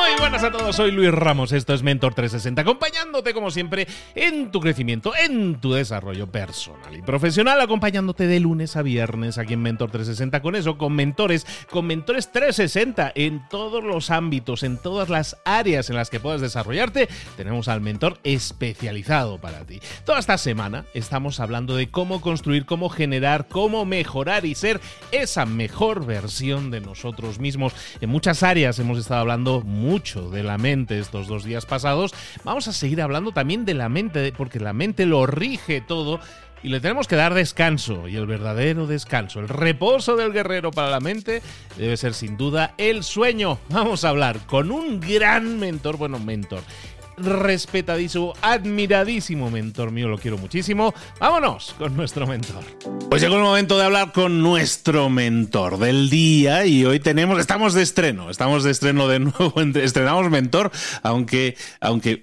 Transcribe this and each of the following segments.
Muy buenas a todos, soy Luis Ramos, esto es Mentor 360, acompañándote como siempre en tu crecimiento, en tu desarrollo personal y profesional, acompañándote de lunes a viernes aquí en Mentor 360 con eso, con mentores, con mentores 360 en todos los ámbitos, en todas las áreas en las que puedas desarrollarte, tenemos al mentor especializado para ti. Toda esta semana estamos hablando de cómo construir, cómo generar, cómo mejorar y ser esa mejor versión de nosotros mismos. En muchas áreas hemos estado hablando mucho de la mente estos dos días pasados, vamos a seguir hablando también de la mente, porque la mente lo rige todo y le tenemos que dar descanso, y el verdadero descanso, el reposo del guerrero para la mente, debe ser sin duda el sueño. Vamos a hablar con un gran mentor, bueno, mentor, respetadísimo, admiradísimo mentor mío, lo quiero muchísimo. Vámonos con nuestro mentor. Pues llegó el momento de hablar con nuestro mentor del día y hoy tenemos, estamos de estreno, estamos de estreno de nuevo, estrenamos mentor, aunque, aunque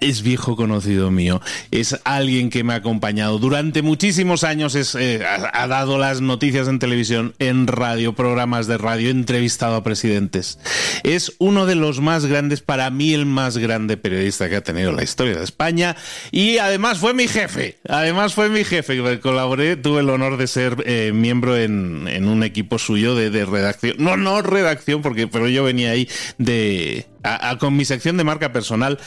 es viejo conocido mío, es alguien que me ha acompañado durante muchísimos años, es, eh, ha, ha dado las noticias en televisión, en radio, programas de radio, entrevistado a presidentes. Es uno de los más grandes, para mí el más grande periodista que ha tenido la historia de España. Y además fue mi jefe, además fue mi jefe, colaboré, tuve el honor de ser eh, miembro en, en, un equipo suyo de, redacción, no, no redacción, porque pero yo venía ahí de... Con mi sección de marca personal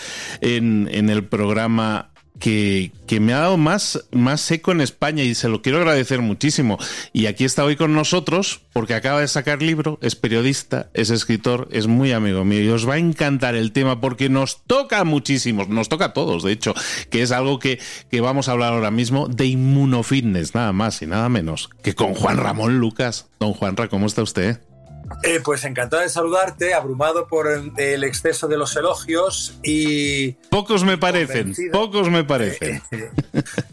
en, en el programa que, que, me ha dado más, más seco en España y se lo quiero agradecer muchísimo. Y aquí está hoy con nosotros porque acaba de sacar libro, es periodista, es escritor, es muy amigo mío y os va a encantar el tema porque nos toca muchísimo, nos toca a todos, de hecho, que es algo que, que vamos a hablar ahora mismo de inmunofitness, nada más y nada menos que con Juan Ramón Lucas. Don Juanra, ¿cómo está usted? Eh, pues encantado de saludarte, abrumado por el exceso de los elogios y... Pocos me parecen, pocos me parecen.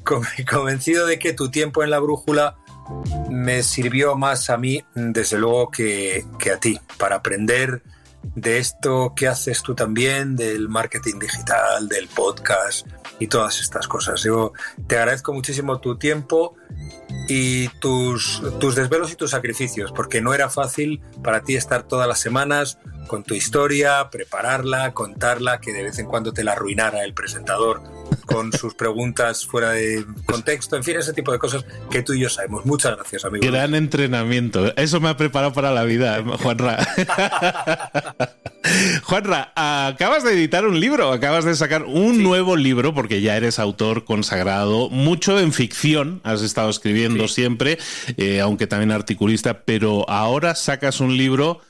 convencido de que tu tiempo en la brújula me sirvió más a mí, desde luego, que, que a ti, para aprender de esto que haces tú también, del marketing digital, del podcast y todas estas cosas. Yo te agradezco muchísimo tu tiempo y tus, tus desvelos y tus sacrificios, porque no era fácil para ti estar todas las semanas con tu historia, prepararla, contarla, que de vez en cuando te la arruinara el presentador con sus preguntas fuera de contexto, en fin, ese tipo de cosas que tú y yo sabemos. Muchas gracias, amigo. Gran entrenamiento. Eso me ha preparado para la vida, Juanra. Juanra, acabas de editar un libro, acabas de sacar un nuevo libro, porque ya eres autor consagrado, mucho en ficción, has estado escribiendo siempre, eh, aunque también articulista, pero ahora sacas un libro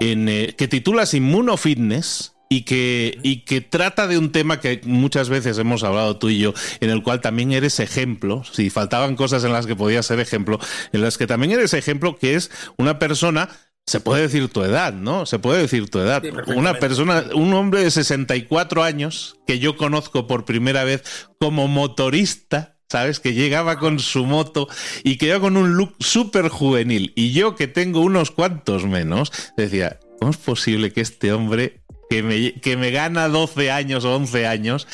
en, eh, que titulas Inmunofitness y que, y que trata de un tema que muchas veces hemos hablado tú y yo, en el cual también eres ejemplo, si faltaban cosas en las que podías ser ejemplo, en las que también eres ejemplo, que es una persona se puede decir tu edad, ¿no? Se puede decir tu edad. Una persona, un hombre de 64 años que yo conozco por primera vez como motorista, ¿sabes? Que llegaba con su moto y que iba con un look súper juvenil. Y yo que tengo unos cuantos menos, decía, ¿cómo es posible que este hombre que me, que me gana 12 años o 11 años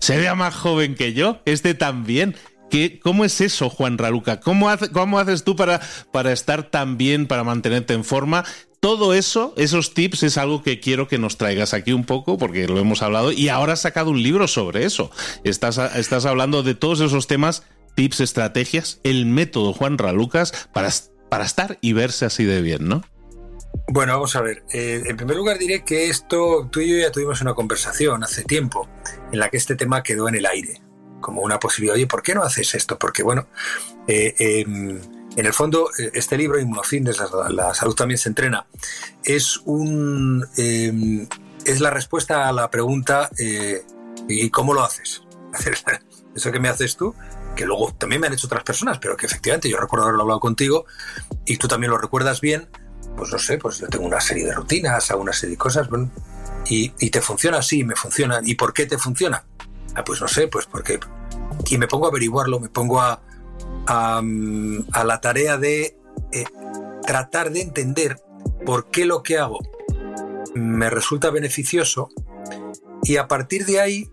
se vea más joven que yo? Este también. ¿Qué, ¿Cómo es eso, Juan Raluca? ¿Cómo, ¿Cómo haces tú para, para estar tan bien, para mantenerte en forma? Todo eso, esos tips, es algo que quiero que nos traigas aquí un poco, porque lo hemos hablado, y ahora has sacado un libro sobre eso. Estás, estás hablando de todos esos temas, tips, estrategias, el método Juan Ralucas para, para estar y verse así de bien, ¿no? Bueno, vamos a ver. Eh, en primer lugar diré que esto, tú y yo ya tuvimos una conversación hace tiempo en la que este tema quedó en el aire como una posibilidad, oye, ¿por qué no haces esto? Porque bueno, eh, em, en el fondo, eh, este libro, Inmunofitness, la, la salud también se entrena, es un em, es la respuesta a la pregunta eh, ¿y cómo lo haces? Eso que me haces tú, que luego también me han hecho otras personas, pero que efectivamente yo recuerdo haberlo hablado contigo y tú también lo recuerdas bien, pues no sé, pues yo tengo una serie de rutinas, hago una serie de cosas, bueno, y, y te funciona así, me funciona. ¿Y por qué te funciona? Ah, pues no sé, pues porque... Y me pongo a averiguarlo, me pongo a, a, la tarea de eh, tratar de entender por qué lo que hago me resulta beneficioso y a partir de ahí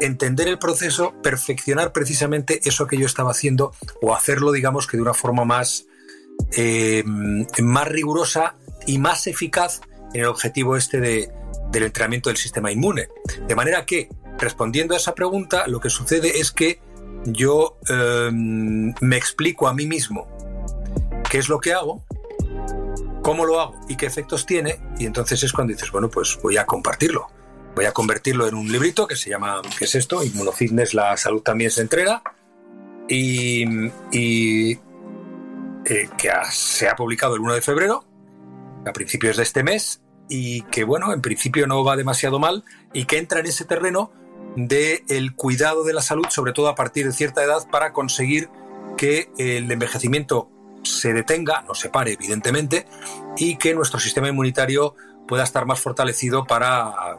entender el proceso, perfeccionar precisamente eso que yo estaba haciendo o hacerlo, digamos, que de una forma más, eh, más rigurosa y más eficaz en el objetivo este de, del entrenamiento del sistema inmune. De manera que respondiendo a esa pregunta, lo que sucede es que yo em, me explico a mí mismo qué es lo que hago, cómo lo hago y qué efectos tiene, y entonces es cuando dices, bueno, pues voy a compartirlo. Voy a convertirlo en un librito que se llama, ¿qué es esto? Inmunofitness, la salud también se entrega. Y, eh, que se ha publicado el 1 de febrero, a principios de este mes, y que, bueno, en principio no va demasiado mal, y que entra en ese terreno del cuidado de la salud, sobre todo a partir de cierta edad, para conseguir que el envejecimiento se detenga, no se pare evidentemente, y que nuestro sistema inmunitario pueda estar más fortalecido para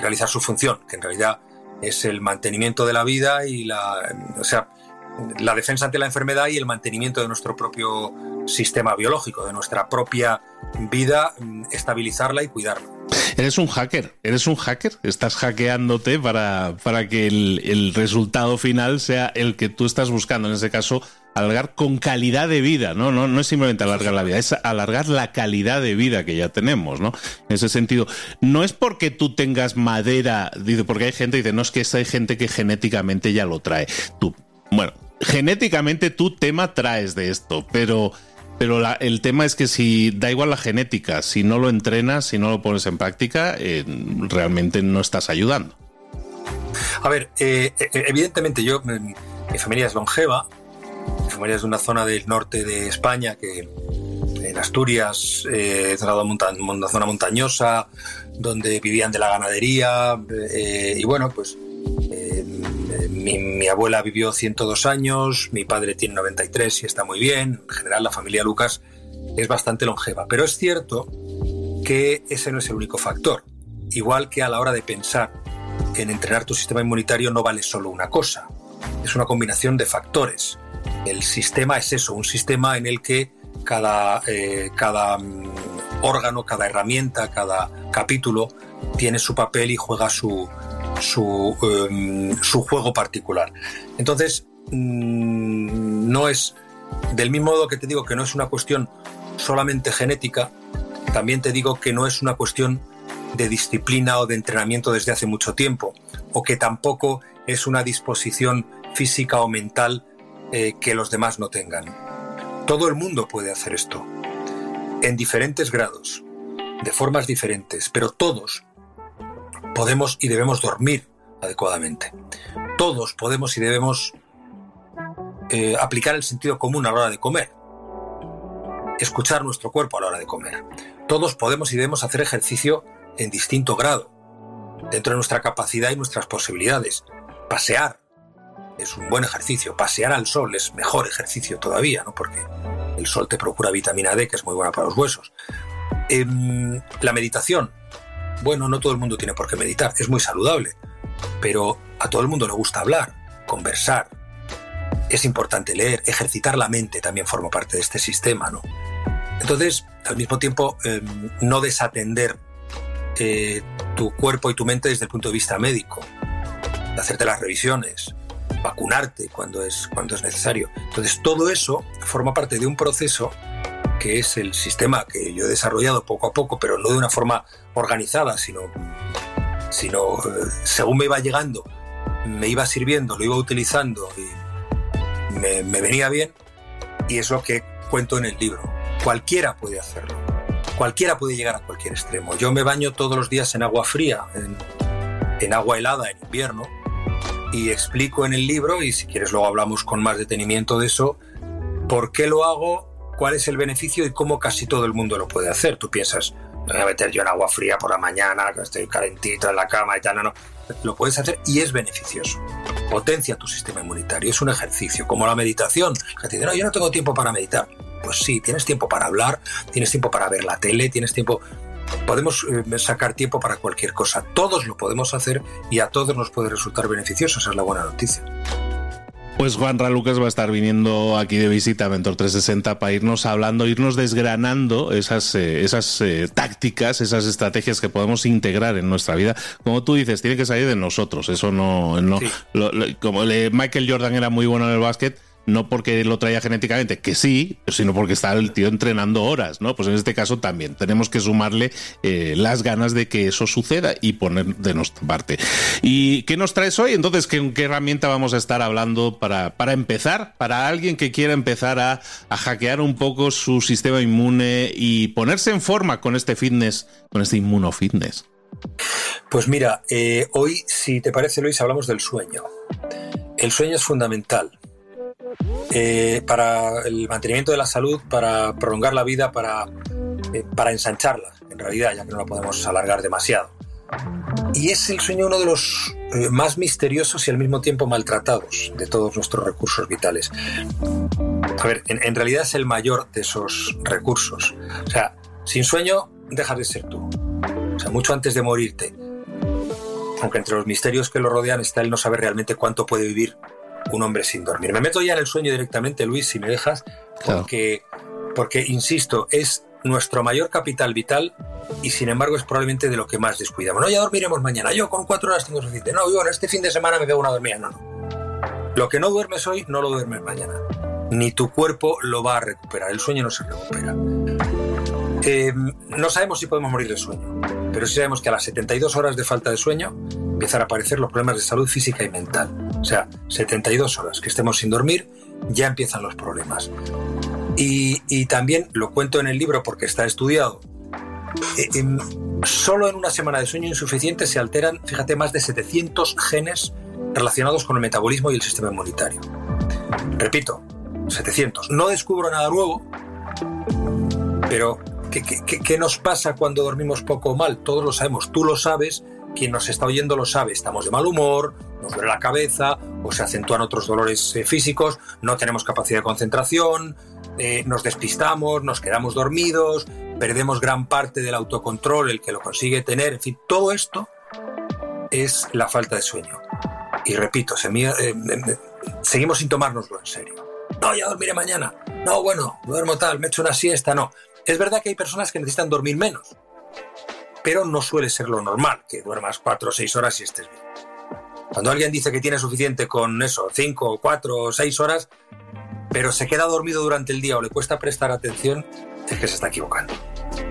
realizar su función, que en realidad es el mantenimiento de la vida y la, o sea, la defensa ante la enfermedad y el mantenimiento de nuestro propio sistema biológico, de nuestra propia vida, estabilizarla y cuidarla. Eres un hacker, eres un hacker, estás hackeándote para, para que el, resultado final sea el que tú estás buscando, en ese caso, alargar con calidad de vida, ¿no? No, no es simplemente alargar la vida, es alargar la calidad de vida que ya tenemos, ¿no? En ese sentido, no es porque tú tengas madera, porque hay gente que dice, no es que hay gente que genéticamente ya lo trae. Tú, bueno, genéticamente tú tema traes de esto, pero pero el tema es que si da igual la genética, si no lo entrenas, si no lo pones en práctica, eh, realmente no estás ayudando. A ver, eh, eh, evidentemente yo, mi familia es longeva, mi familia es de una zona del norte de España que en Asturias, eh, una zona montañosa, donde vivían de la ganadería, y bueno, pues mi, abuela vivió 102 años, mi padre tiene 93 y está muy bien. En general, la familia Lucas es bastante longeva. Pero es cierto que ese no es el único factor. Igual que a la hora de pensar en entrenar tu sistema inmunitario no vale solo una cosa. Es una combinación de factores. El sistema es eso, un sistema en el que cada, eh, cada mm, órgano, cada herramienta, cada capítulo tiene su papel y juega su, su, em, su juego particular. Entonces, mm, no es, del mismo modo que te digo que no es una cuestión solamente genética, también te digo que no es una cuestión de disciplina o de entrenamiento desde hace mucho tiempo, o que tampoco es una disposición física o mental eh, que los demás no tengan. Todo el mundo puede hacer esto, en diferentes grados. de formas diferentes, pero todos podemos y debemos dormir adecuadamente. Todos podemos y debemos eh, aplicar el sentido común a la hora de comer. Escuchar nuestro cuerpo a la hora de comer. Todos podemos y debemos hacer ejercicio en distinto grado, dentro de nuestra capacidad y nuestras posibilidades. Pasear es un buen ejercicio. Pasear al sol es mejor ejercicio todavía, ¿no? Porque el sol te procura vitamina D, que es muy buena para los huesos. Em, la meditación. Bueno, no todo el mundo tiene por qué meditar, es muy saludable, pero a todo el mundo le gusta hablar, conversar. Es importante leer, ejercitar la mente también forma parte de este sistema, ¿no? Entonces, al mismo tiempo, em, no desatender eh, tu cuerpo y tu mente desde el punto de vista médico, de hacerte las revisiones, vacunarte cuando es, cuando es necesario. Entonces, todo eso forma parte de un proceso que es el sistema que yo he desarrollado poco a poco, pero no de una forma organizada, sino, sino eh, según me iba llegando, me iba sirviendo, lo iba utilizando y me, venía bien. Y es lo que cuento en el libro. Cualquiera puede hacerlo. Cualquiera puede llegar a cualquier extremo. Yo me baño todos los días en agua fría, en, en agua helada en invierno, y explico en el libro, y si quieres luego hablamos con más detenimiento de eso, por qué lo hago, cuál es el beneficio y cómo casi todo el mundo lo puede hacer. Tú piensas, me voy a meter yo en agua fría por la mañana, que estoy calentito en la cama y tal, no, no. Lo puedes hacer y es beneficioso. Potencia tu sistema inmunitario, es un ejercicio, como la meditación. Que te dice, no, yo no tengo tiempo para meditar. Pues sí, tienes tiempo para hablar, tienes tiempo para ver la tele, tienes tiempo podemos eh, sacar tiempo para cualquier cosa. Todos lo podemos hacer y a todos nos puede resultar beneficioso. Esa es la buena noticia. Pues Juan Lucas va a estar viniendo aquí de visita a Mentor 360 para irnos hablando, irnos desgranando esas, eh, esas eh, tácticas, esas estrategias que podemos integrar en nuestra vida. Como tú dices, tiene que salir de nosotros. Eso no, no como Michael Jordan era muy bueno en el básquet no porque lo traía genéticamente, que sí, sino porque está el tío entrenando horas, ¿no? Pues en este caso también tenemos que sumarle eh, las ganas de que eso suceda y poner de nuestra parte. ¿Y qué nos traes hoy? Entonces, ¿qué, qué herramienta vamos a estar hablando para, para empezar? Para alguien que quiera empezar a, a, hackear un poco su sistema inmune y ponerse en forma con este fitness, con este inmunofitness. Pues mira, eh, hoy, si te parece, Luis, hablamos del sueño. El sueño es fundamental eh, para el mantenimiento de la salud, para prolongar la vida, para, eh, para ensancharla, en realidad, ya que no la podemos alargar demasiado. Y es el sueño uno de los eh, más misteriosos y al mismo tiempo maltratados de todos nuestros recursos vitales. A ver, en, en realidad es el mayor de esos recursos. O sea, sin sueño dejas de ser tú. O sea, mucho antes de morirte. Aunque entre los misterios que lo rodean está el no saber realmente cuánto puede vivir un hombre sin dormir. Me meto ya en el sueño directamente, Luis, si me dejas, porque, porque insisto, es nuestro mayor capital vital y sin embargo es probablemente de lo que más descuidamos. No, ya dormiremos mañana. Yo con cuatro horas tengo suficiente. No, yo este fin de semana me pego una dormida. No, no. Lo que no duermes hoy, no lo duermes mañana. Ni tu cuerpo lo va a recuperar. El sueño no se recupera. Eh, no sabemos si podemos morir de sueño, pero sí sabemos que a las 72 horas de falta de sueño empiezan a aparecer los problemas de salud física y mental. O sea, 72 horas que estemos sin dormir, ya empiezan los problemas. Y, también lo cuento en el libro porque está estudiado. Eh, solo en una semana de sueño insuficiente se alteran, fíjate, más de 700 genes relacionados con el metabolismo y el sistema inmunitario. Repito, 700. No descubro nada nuevo, pero ¿Qué, nos pasa cuando dormimos poco o mal? Todos lo sabemos, tú lo sabes, quien nos está oyendo lo sabe, estamos de mal humor, nos duele la cabeza o se acentúan otros dolores eh, físicos, no tenemos capacidad de concentración, eh, nos despistamos, nos quedamos dormidos, perdemos gran parte del autocontrol, el que lo consigue tener, en fin, todo esto es la falta de sueño. Y repito, eh, seguimos sin tomárnoslo en serio. No, ya dormiré mañana. No, bueno, duermo tal, me echo una siesta, no. Es verdad que hay personas que necesitan dormir menos, pero no suele ser lo normal, que duermas cuatro o seis horas y estés bien. Cuando alguien dice que tiene suficiente con eso, cinco, cuatro o seis horas, pero se queda dormido durante el día o le cuesta prestar atención, es que se está equivocando.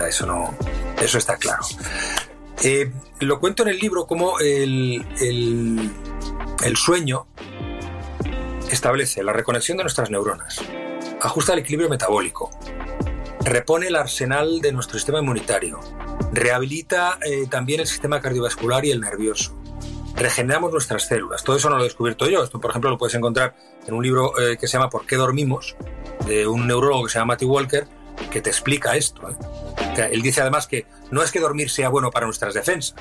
Eso no, eso está claro. Eh, lo cuento en el libro como el, el sueño establece la reconexión de nuestras neuronas, ajusta el equilibrio metabólico, repone el arsenal de nuestro sistema inmunitario, rehabilita eh, también el sistema cardiovascular y el nervioso, regeneramos nuestras células. Todo eso no lo he descubierto yo. Esto, por ejemplo, lo puedes encontrar en un libro eh, que se llama ¿Por qué dormimos? de un neurólogo que se llama Matthew Walker, que te explica esto. ¿eh? él dice además que no es que dormir sea bueno para nuestras defensas,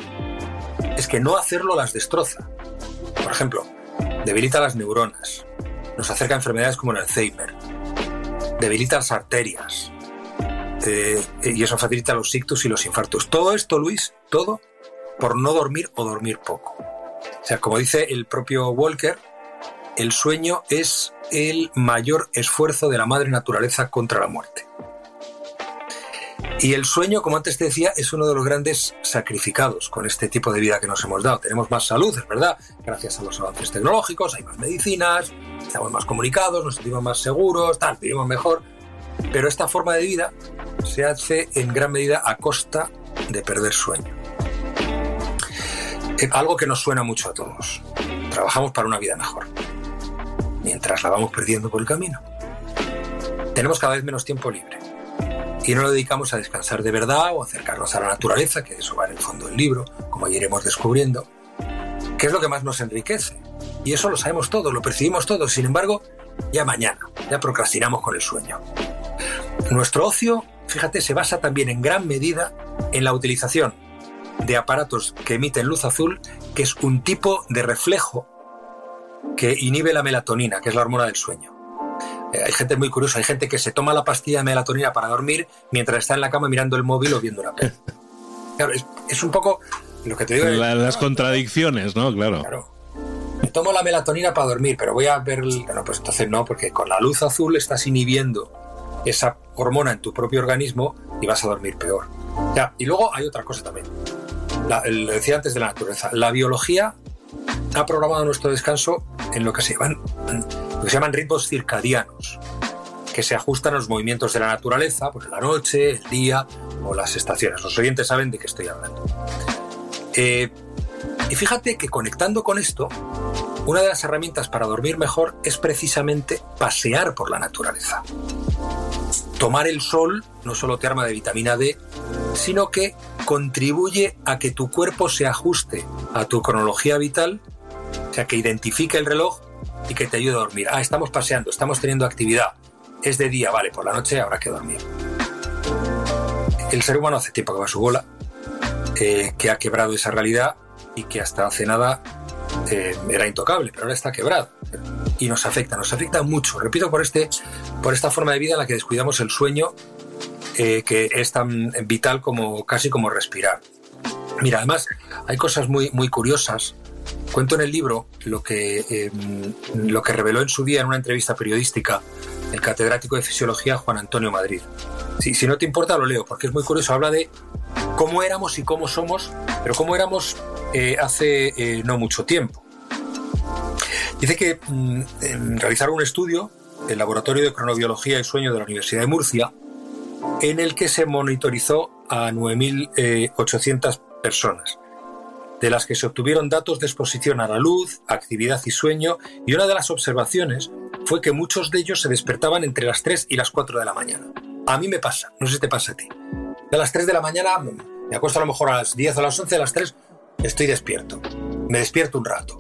es que no hacerlo las destroza. Por ejemplo, debilita las neuronas, nos acerca a enfermedades como el Alzheimer, debilita las arterias, eh, y eso facilita los ictus y los infartos. Todo esto, Luis, todo por no dormir o dormir poco. O sea, como dice el propio Walker, el sueño es el mayor esfuerzo de la madre naturaleza contra la muerte. Y el sueño, como antes te decía, es uno de los grandes sacrificados con este tipo de vida que nos hemos dado. Tenemos más salud, es verdad, gracias a los avances tecnológicos, hay más medicinas, estamos más comunicados, nos sentimos más seguros, tal, vivimos mejor. Pero esta forma de vida se hace en gran medida a costa de perder sueño. Algo que nos suena mucho a todos. Trabajamos para una vida mejor, mientras la vamos perdiendo por el camino. Tenemos cada vez menos tiempo libre y no lo dedicamos a descansar de verdad o acercarnos a la naturaleza, que eso va en el fondo del libro, como iremos descubriendo, que es lo que más nos enriquece. Y eso lo sabemos todos, lo percibimos todos, sin embargo, ya mañana, ya procrastinamos con el sueño. Nuestro ocio, fíjate, se basa también en gran medida en la utilización de aparatos que emiten luz azul, que es un tipo de reflejo que inhibe la melatonina, que es la hormona del sueño. Eh, hay gente muy curiosa, hay gente que se toma la pastilla de melatonina para dormir mientras está en la cama mirando el móvil o viendo una peli. Claro, es, un poco lo que te digo. las contradicciones, ¿no? Claro. Claro. Me tomo la melatonina para dormir, pero voy a ver. Bueno, pues entonces no, porque con la luz azul estás inhibiendo esa hormona en tu propio organismo y vas a dormir peor. Ya, y luego hay otra cosa también lo decía antes de la naturaleza, la biología ha programado nuestro descanso en lo que se llaman, ritmos circadianos, que se ajustan a los movimientos de la naturaleza, por la noche, el día o las estaciones. Los oyentes saben de qué estoy hablando. Eh, y fíjate que conectando con esto, una de las herramientas para dormir mejor es precisamente pasear por la naturaleza. Tomar el sol no solo te arma de vitamina D, sino que contribuye a que tu cuerpo se ajuste a tu cronología vital, o sea, que identifique el reloj y que te ayude a dormir. Ah, estamos paseando, estamos teniendo actividad. Es de día, vale, por la noche habrá que dormir. El ser humano hace tiempo que va a su bola, eh, que ha quebrado esa realidad y que hasta hace nada eh, era intocable, pero ahora está quebrado. Y nos afecta, nos afecta mucho. Repito, por, este, por esta forma de vida en la que descuidamos el sueño, eh, que es tan vital como casi como respirar. Mira, además, hay cosas muy, muy curiosas. Cuento en el libro lo que, em, lo que reveló en su día en una entrevista periodística el catedrático de fisiología Juan Antonio Madrid. Si, si no te importa, lo leo, porque es muy curioso. Habla de cómo éramos y cómo somos, pero cómo éramos eh, hace eh, no mucho tiempo. Dice que mm, realizaron un estudio, el Laboratorio de Cronobiología y Sueño de la Universidad de Murcia, en el que se monitorizó a 9.800 eh, personas, de las que se obtuvieron datos de exposición a la luz, actividad y sueño, y una de las observaciones fue que muchos de ellos se despertaban entre las 3 y las 4 de la mañana. A mí me pasa, no sé si te pasa a ti. A las 3 de la mañana me acuesto a lo mejor a las 10 o a las 11, a las 3 estoy despierto. Me despierto un rato.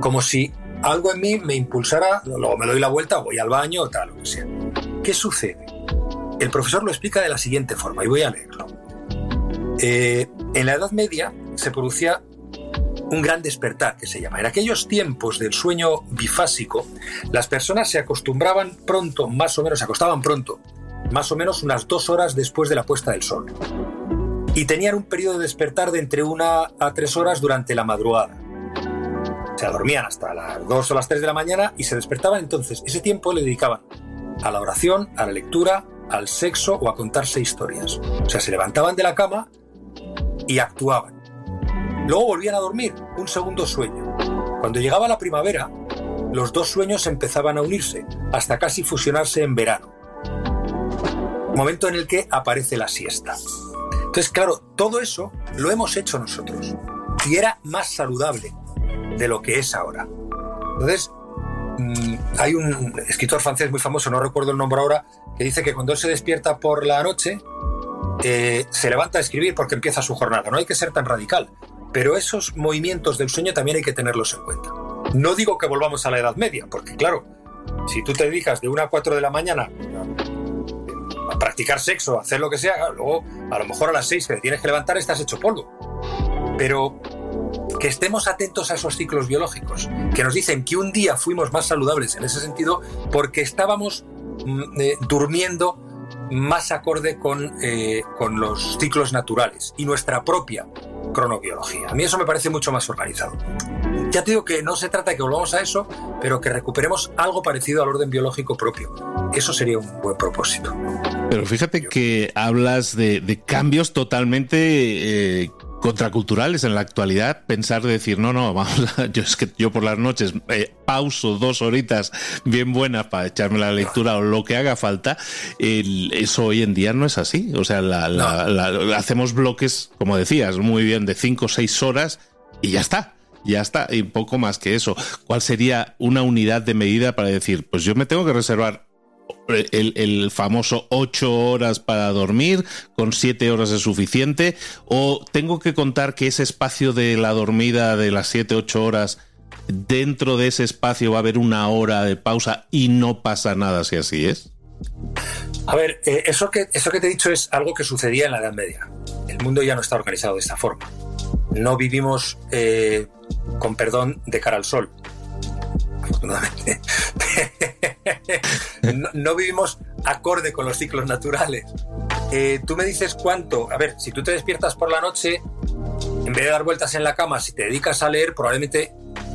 Como si algo en mí me impulsara, luego me doy la vuelta, voy al baño o tal, lo que sea. ¿Qué sucede? El profesor lo explica de la siguiente forma, y voy a leerlo. Eh, en la Edad Media se producía un gran despertar, que se llama. En aquellos tiempos del sueño bifásico, las personas se acostumbraban pronto, más o menos, se acostaban pronto, más o menos unas dos horas después de la puesta del sol. Y tenían un periodo de despertar de entre una a tres horas durante la madrugada. O sea, dormían hasta las dos o las tres de la mañana y se despertaban entonces. Ese tiempo le dedicaban a la oración, a la lectura, al sexo o a contarse historias. O sea, se levantaban de la cama y actuaban. Luego volvían a dormir, un segundo sueño. Cuando llegaba la primavera, los dos sueños empezaban a unirse, hasta casi fusionarse en verano. Momento en el que aparece la siesta. Entonces, claro, todo eso lo hemos hecho nosotros. Y era más saludable de lo que es ahora. Entonces, mm, hay un escritor francés muy famoso, no recuerdo el nombre ahora, que dice que cuando se despierta por la noche, eh, se levanta a escribir porque empieza su jornada. No hay que ser tan radical, pero esos movimientos del sueño también hay que tenerlos en cuenta. No digo que volvamos a la Edad Media, porque claro, si tú te dedicas de 1 a 4 de la mañana a practicar sexo, a hacer lo que sea, luego a lo mejor a las 6 que te tienes que levantar estás hecho polvo. Pero que estemos atentos a esos ciclos biológicos, que nos dicen que un día fuimos más saludables en ese sentido porque estábamos eh, durmiendo más acorde con, eh, con los ciclos naturales y nuestra propia cronobiología. A mí eso me parece mucho más organizado. Ya te digo que no se trata de que volvamos a eso, pero que recuperemos algo parecido al orden biológico propio. Eso sería un buen propósito. Pero fíjate que hablas de, cambios totalmente eh, contraculturales en la actualidad pensar de decir no no vamos yo es que yo por las noches eh, pauso dos horitas bien buenas para echarme la lectura o lo que haga falta eso hoy en día no es así o sea hacemos bloques como decías muy bien de cinco o seis horas y ya está ya está, y poco más que eso. ¿Cuál sería una unidad de medida para decir, pues yo me tengo que reservar el, famoso ocho horas para dormir, con siete horas es suficiente, o tengo que contar que ese espacio de la dormida de las siete, ocho horas, dentro de ese espacio va a haber una hora de pausa y no pasa nada si así es? A ver, eh, eso, que, eso que te he dicho es algo que sucedía en la Edad Media. El mundo ya no está organizado de esta forma. No vivimos, eh, con perdón, de cara al sol no, vivimos acorde con los ciclos naturales. Eh, tú me dices cuánto. A ver, si tú te despiertas por la noche, en vez de dar vueltas en la cama, si te dedicas a leer, probablemente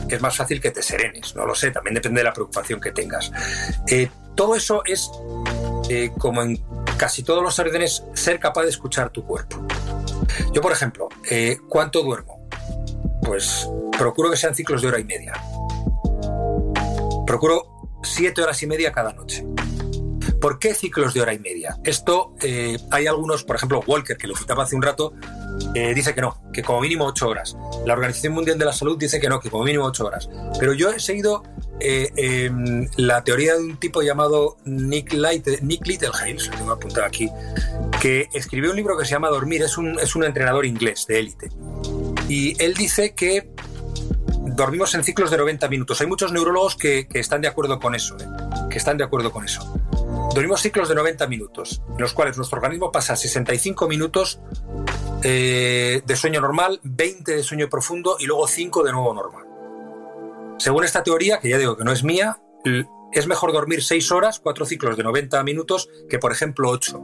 es más fácil que te serenes. No lo sé, también depende de la preocupación que tengas. Eh, todo eso es, eh, como en casi todos los órdenes, ser capaz de escuchar tu cuerpo. Yo, por ejemplo, ¿cuánto duermo? Pues procuro que sean ciclos de hora y media. Procuro siete horas y media cada noche. ¿Por qué ciclos de hora y media? Esto eh, hay algunos, por ejemplo, Walker, que lo citaba hace un rato, eh, dice que no, que como mínimo ocho horas. La Organización Mundial de la Salud dice que no, que como mínimo ocho horas. Pero yo he seguido eh, em, la teoría de un tipo llamado Nick, Light, Nick Littlehale, lo apuntado aquí, que escribió un libro que se llama Dormir, es un, es un entrenador inglés de élite. Y él dice que dormimos en ciclos de 90 minutos. Hay muchos neurólogos que, están de acuerdo con eso, ¿eh? que están de acuerdo con eso. Dormimos ciclos de 90 minutos, en los cuales nuestro organismo pasa 65 minutos eh, de sueño normal, 20 de sueño profundo y luego 5 de nuevo normal. Según esta teoría, que ya digo que no es mía, es mejor dormir 6 horas, 4 ciclos de 90 minutos, que por ejemplo 8.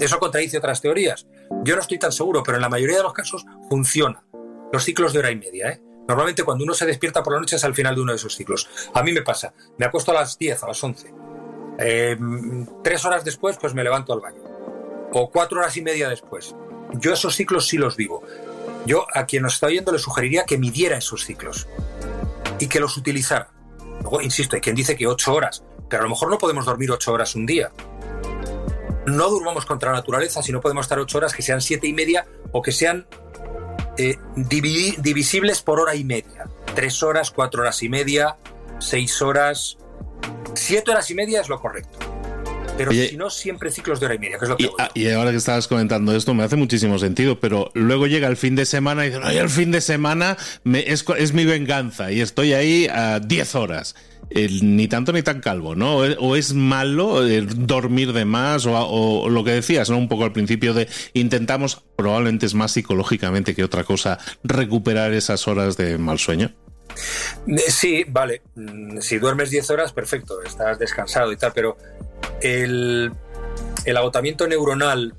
Eso contradice otras teorías. Yo no estoy tan seguro, pero en la mayoría de los casos funciona. Los ciclos de hora y media, ¿eh? Normalmente cuando uno se despierta por la noche es al final de uno de esos ciclos. A mí me pasa, me acuesto a las 10, a las 11. Eh, tres horas después pues me levanto al baño. O cuatro horas y media después. Yo esos ciclos sí los vivo. Yo a quien nos está oyendo le sugeriría que midiera esos ciclos y que los utilizara. Luego, insisto, hay quien dice que ocho horas, pero a lo mejor no podemos dormir ocho horas un día. No durmamos contra la naturaleza si no podemos estar ocho horas, que sean siete y media o que sean eh, divisibles por hora y media. Tres horas, cuatro horas y media, seis horas, siete horas y media es lo correcto. Pero si no, siempre ciclos de hora y media, que es lo que y, ahora que estabas comentando esto, me hace muchísimo sentido, pero luego llega el fin de semana y dicen, ay, el fin de semana me, es, es mi venganza y estoy ahí a diez horas ni tanto ni tan calvo, ¿no? O es malo eh, dormir de más, o, lo que decías, ¿no? Un poco al principio de intentamos, probablemente es más psicológicamente que otra cosa, recuperar esas horas de mal sueño. Eh, sí, vale. Mm, si duermes 10 horas, perfecto, estás descansado y tal, pero el, el agotamiento neuronal,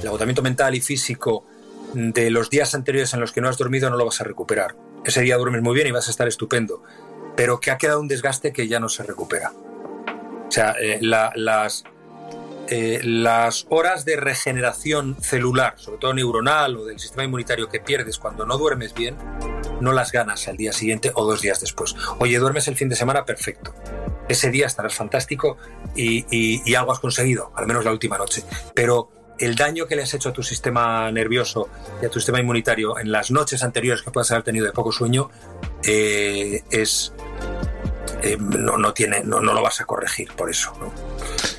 el agotamiento mental y físico de los días anteriores en los que no has dormido no lo vas a recuperar. Ese día duermes muy bien y vas a estar estupendo pero que ha quedado un desgaste que ya no se recupera. O sea, eh, las, eh, las horas de regeneración celular, sobre todo neuronal o del sistema inmunitario que pierdes cuando no duermes bien, no las ganas al día siguiente o dos días después. Oye, duermes el fin de semana, perfecto. Ese día estarás fantástico y, y algo has conseguido, al menos la última noche. Pero el daño que le has hecho a tu sistema nervioso y a tu sistema inmunitario en las noches anteriores que puedas haber tenido de poco sueño eh, es, eh, no, no, tiene, no, no, lo vas a corregir por eso. ¿no?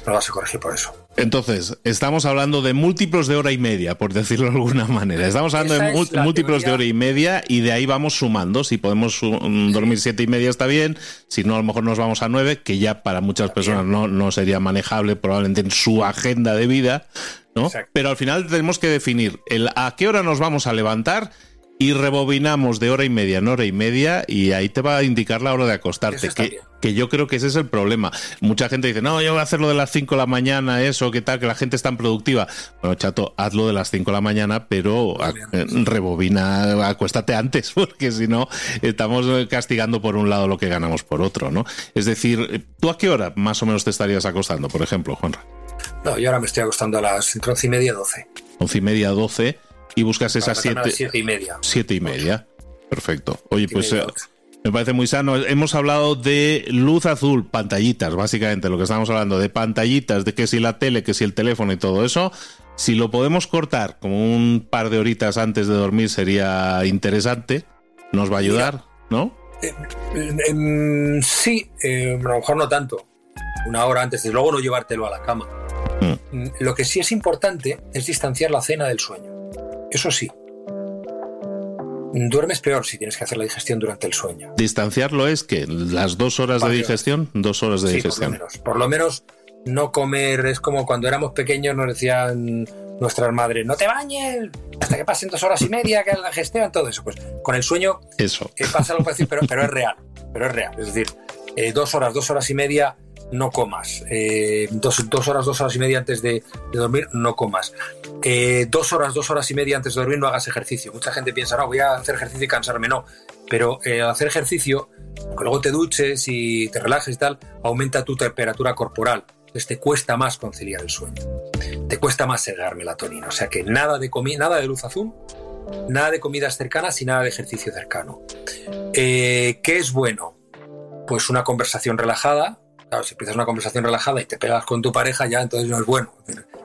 no lo vas a corregir por eso. Entonces, estamos hablando de múltiplos de hora y media, por decirlo de alguna manera. Estamos hablando de múltiplos de hora y media y de ahí vamos sumando. Si podemos dormir siete y media está bien, si no, a lo mejor nos vamos a nueve, que ya para muchas personas no, no sería manejable probablemente en su agenda de vida, ¿no? Pero al final tenemos que definir el a qué hora nos vamos a levantar y rebobinamos de hora y media en hora y media y ahí te va a indicar la hora de acostarte. Que, que, yo creo que ese es el problema. Mucha gente dice, no, yo voy a hacerlo de las 5 de la mañana, eso, qué tal, que la gente es tan productiva. Bueno, chato, hazlo de las 5 de la mañana, pero eh, rebobina, acuéstate antes, porque si no, estamos castigando por un lado lo que ganamos por otro, ¿no? Es decir, ¿tú a qué hora más o menos te estarías acostando, por ejemplo, Juanra? No, yo ahora me estoy acostando a las entre 11 y media 12. 11 y media 12 y buscas esas siete, siete y media. Siete y media. Perfecto. Oye, pues eh, me parece muy sano. Hemos hablado de luz azul, pantallitas, básicamente lo que estamos hablando, de pantallitas, de que si la tele, que si el teléfono y todo eso. Si lo podemos cortar como un par de horitas antes de dormir sería interesante. Nos va a ayudar, ¿no? Eh, sí, eh, a lo mejor no tanto. Una hora antes, de luego no llevártelo a la cama. Mm. Lo que sí es importante es distanciar la cena del sueño. Eso sí. Duermes peor si tienes que hacer la digestión durante el sueño. ¿Distanciarlo es que ¿Las dos horas de digestión? Dos horas de digestión. Por lo, menos, por lo menos no comer es como cuando éramos pequeños nos decían nuestras madres, no te bañes hasta que pasen dos horas y media, que la gestión, todo eso. Pues con el sueño eso. Eh, pasa algo parecido, pero, pero es real. Pero es real. Es decir, eh, dos horas, dos horas y media no comas. Eh, dos, horas, dos horas y media antes de, dormir, no comas. Eh, dos horas, dos horas y media antes de dormir, no hagas ejercicio. Mucha gente piensa, no, voy a hacer ejercicio y cansarme. No, pero eh, hacer ejercicio, luego te duches y te relajes y tal, aumenta tu temperatura corporal. Entonces te cuesta más conciliar el sueño. Te cuesta más segar melatonina. O sea que nada de, nada de luz azul, nada de comidas cercanas y nada de ejercicio cercano. ¿Qué es bueno? Pues una conversación relajada, Claro, si empiezas una conversación relajada y te pegas con tu pareja, ya entonces no es bueno,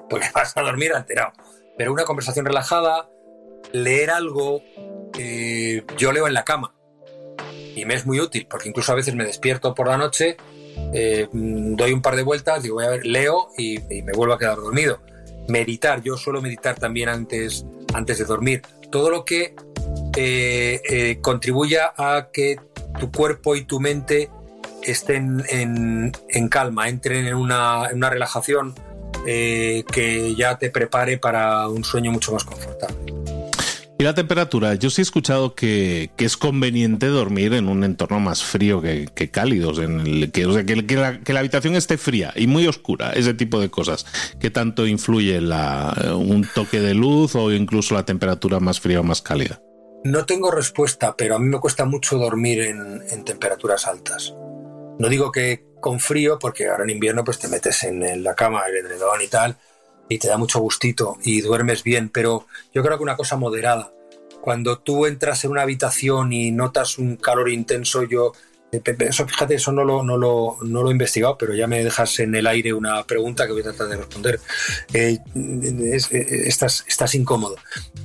porque vas a dormir alterado. Pero una conversación relajada, leer algo, eh, yo leo en la cama y me es muy útil, porque incluso a veces me despierto por la noche, eh, doy un par de vueltas, digo, voy a ver, leo y, me vuelvo a quedar dormido. Meditar, yo suelo meditar también antes, antes de dormir. Todo lo que eh, contribuya a que tu cuerpo y tu mente estén en, calma, entren en una, relajación eh, que ya te prepare para un sueño mucho más confortable. Y la temperatura, yo sí he escuchado que, es conveniente dormir en un entorno más frío que, cálido, en el, que, que, la, habitación esté fría y muy oscura, ese tipo de cosas. ¿Qué tanto influye la, un toque de luz o incluso la temperatura más fría o más cálida? No tengo respuesta, pero a mí me cuesta mucho dormir en temperaturas altas. No digo que con frío, porque ahora en invierno pues te metes en la cama, el edredón y tal, y te da mucho gustito y duermes bien, pero yo creo que una cosa moderada. Cuando tú entras en una habitación y notas un calor intenso, yo eso, fíjate, eso no lo, no, lo, no lo he investigado, pero ya me dejas en el aire una pregunta que voy a tratar de responder. Eh, estás, estás incómodo.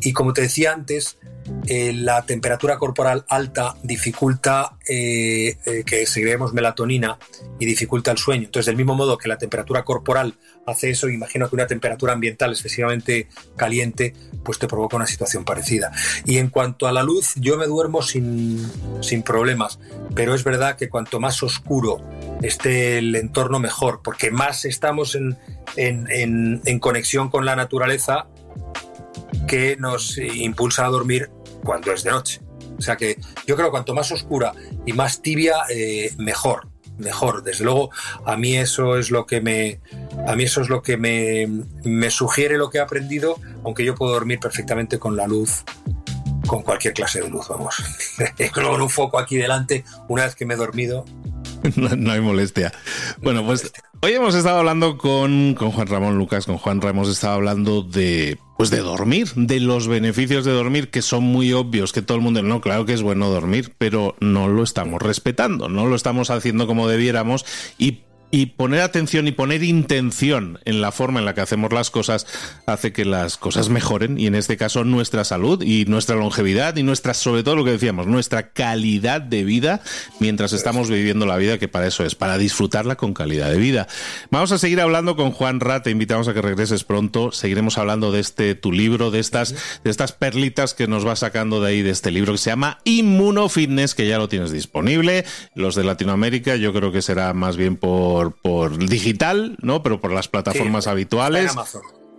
Y como te decía antes, eh, la temperatura corporal alta dificulta eh, que segreguemos melatonina y dificulta el sueño. Entonces, del mismo modo que la temperatura corporal hace eso, imagino que una temperatura ambiental excesivamente caliente, pues te provoca una situación parecida. Y en cuanto a la luz, yo me duermo sin, sin problemas, pero es verdad que cuanto más oscuro esté el entorno, mejor, porque más estamos en, en, en, conexión con la naturaleza que nos impulsa a dormir cuando es de noche. O sea que yo creo que cuanto más oscura y más tibia, eh, mejor mejor. Desde luego, a mí eso es lo que me, a mí eso es lo que me, me sugiere lo que he aprendido, aunque yo puedo dormir perfectamente con la luz con cualquier clase de luz, vamos. con un foco aquí delante, una vez que me he dormido. No, hay molestia. Bueno, pues hoy hemos estado hablando con, con Juan Ramón Lucas, con Juan Ramos, estado hablando de pues de dormir, de los beneficios de dormir, que son muy obvios, que todo el mundo, no, claro que es bueno dormir, pero no lo estamos respetando, no lo estamos haciendo como debiéramos y y poner atención y poner intención en la forma en la que hacemos las cosas hace que las cosas mejoren y en este caso nuestra salud y nuestra longevidad y nuestra, sobre todo lo que decíamos, nuestra calidad de vida mientras estamos viviendo la vida, que para eso es, para disfrutarla con calidad de vida. Vamos a seguir hablando con Juan Ra, te invitamos a que regreses pronto, seguiremos hablando de este tu libro, de estas, de estas perlitas que nos va sacando de ahí de este libro que se llama Inmunofitness, que ya lo tienes disponible. Los de Latinoamérica yo creo que será más bien por por, digital, ¿no? Pero por las plataformas habituales.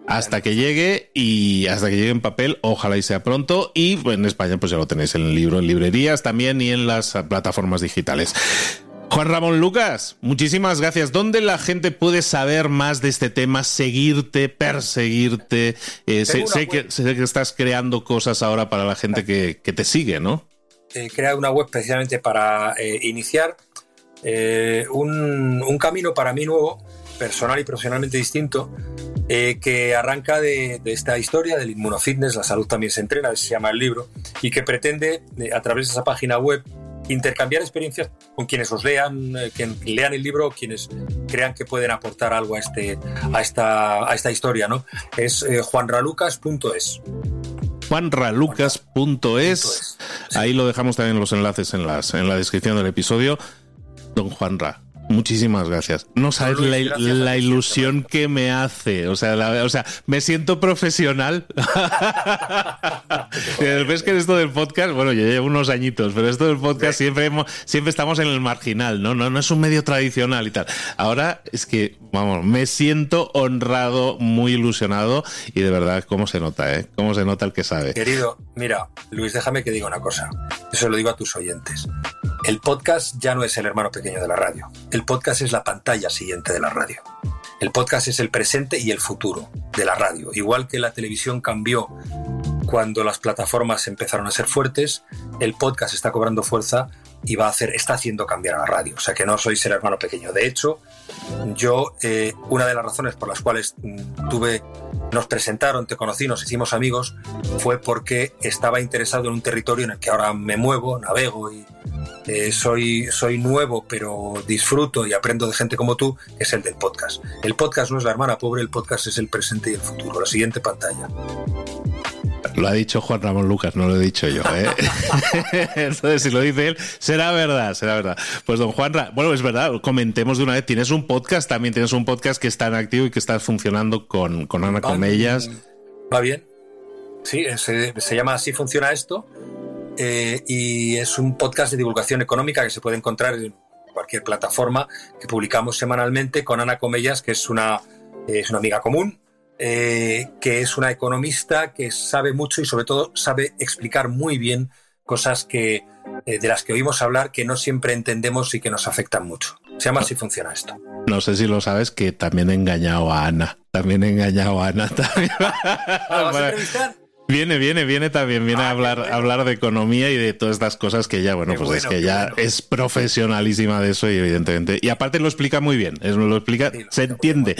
Hasta que llegue y hasta que llegue en papel, ojalá y sea pronto. Y en España, pues ya lo tenéis en el libro, en librerías también y en las plataformas digitales. Juan Ramón Lucas, muchísimas gracias. ¿Dónde la gente puede saber más de este tema, seguirte, perseguirte? Eh, sé, que, estás creando cosas ahora para la gente que, te sigue, ¿no? He creado una web precisamente para eh, iniciar eh, un, camino para mí nuevo, personal y profesionalmente distinto, eh, que arranca de, esta historia del inmunofitness, la salud también se entrena, se llama el libro, y que pretende, eh, a través de esa página web, intercambiar experiencias con quienes os lean, quien lean el libro, quienes crean que pueden aportar algo a, este, a, esta, a esta historia. ¿no? Es juanralucas.es juanralucas.es. Ahí lo dejamos también los enlaces en, las, en la descripción del episodio don Juanra. Muchísimas gracias. No sabes la, ilusión que me hace. O sea, o sea, me siento profesional. Ves que esto del podcast, bueno, yo llevo unos añitos, pero esto del podcast siempre, siempre estamos en el marginal, ¿no? ¿no? No es un medio tradicional y tal. Ahora es que, vamos, me siento honrado, muy ilusionado y de verdad, ¿cómo se nota, eh? ¿Cómo se nota el que sabe? Querido, mira, Luis, déjame que diga una cosa. Eso lo digo a tus oyentes. El podcast ya no es el hermano pequeño de la radio. El podcast es la pantalla siguiente de la radio. El podcast es el presente y el futuro de la radio. Igual que la televisión cambió cuando las plataformas empezaron a ser fuertes, el podcast está cobrando fuerza y va a hacer, está haciendo cambiar a la radio. O sea que no soy el hermano pequeño. De hecho, yo, eh, una de las razones por las cuales mm, tuve, nos presentaron, te conocí, nos hicimos amigos, fue porque estaba interesado en un territorio en el que ahora me muevo, navego y eh, soy, soy nuevo, pero disfruto y aprendo de gente como tú, es el del podcast. El podcast no es la hermana pobre, el podcast es el presente y el futuro. La siguiente pantalla. Lo ha dicho Juan Ramón Lucas, no lo he dicho yo. ¿eh? Entonces, si lo dice él, será verdad, será verdad. Pues don Juan, bueno, es verdad, comentemos de una vez, tienes un podcast, también tienes un podcast que está en activo y que está funcionando con, con Ana Comellas. Va bien. Sí, se, se llama Así funciona esto eh, y es un podcast de divulgación económica que se puede encontrar en cualquier plataforma que publicamos semanalmente con Ana Comellas, que es una, es una amiga común, eh, que es una economista que sabe mucho y sobre todo sabe explicar muy bien cosas que, eh, de las que oímos hablar que no siempre entendemos y que nos afectan mucho. Se llama Así funciona esto. No sé si lo sabes que también he engañado a Ana. También he engañado a Ana. También. ¿Vas a entrevistar? Viene, viene, viene también, viene a ah, hablar, hablar de economía y de todas estas cosas que ya, bueno, pues es que ya es profesionalísima de eso y evidentemente, y aparte lo explica muy bien, lo explica, se entiende,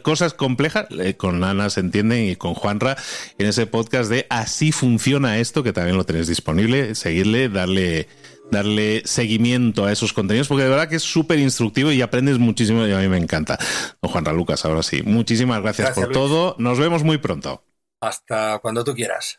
cosas complejas, eh, con Ana se entienden y con Juanra en ese podcast de Así funciona esto, que también lo tenéis disponible, seguirle, darle darle seguimiento a esos contenidos, porque de verdad que es súper instructivo y aprendes muchísimo y a mí me encanta. Don Juanra Lucas, ahora sí. Muchísimas gracias, por todo. Nos vemos muy pronto. Hasta cuando tú quieras.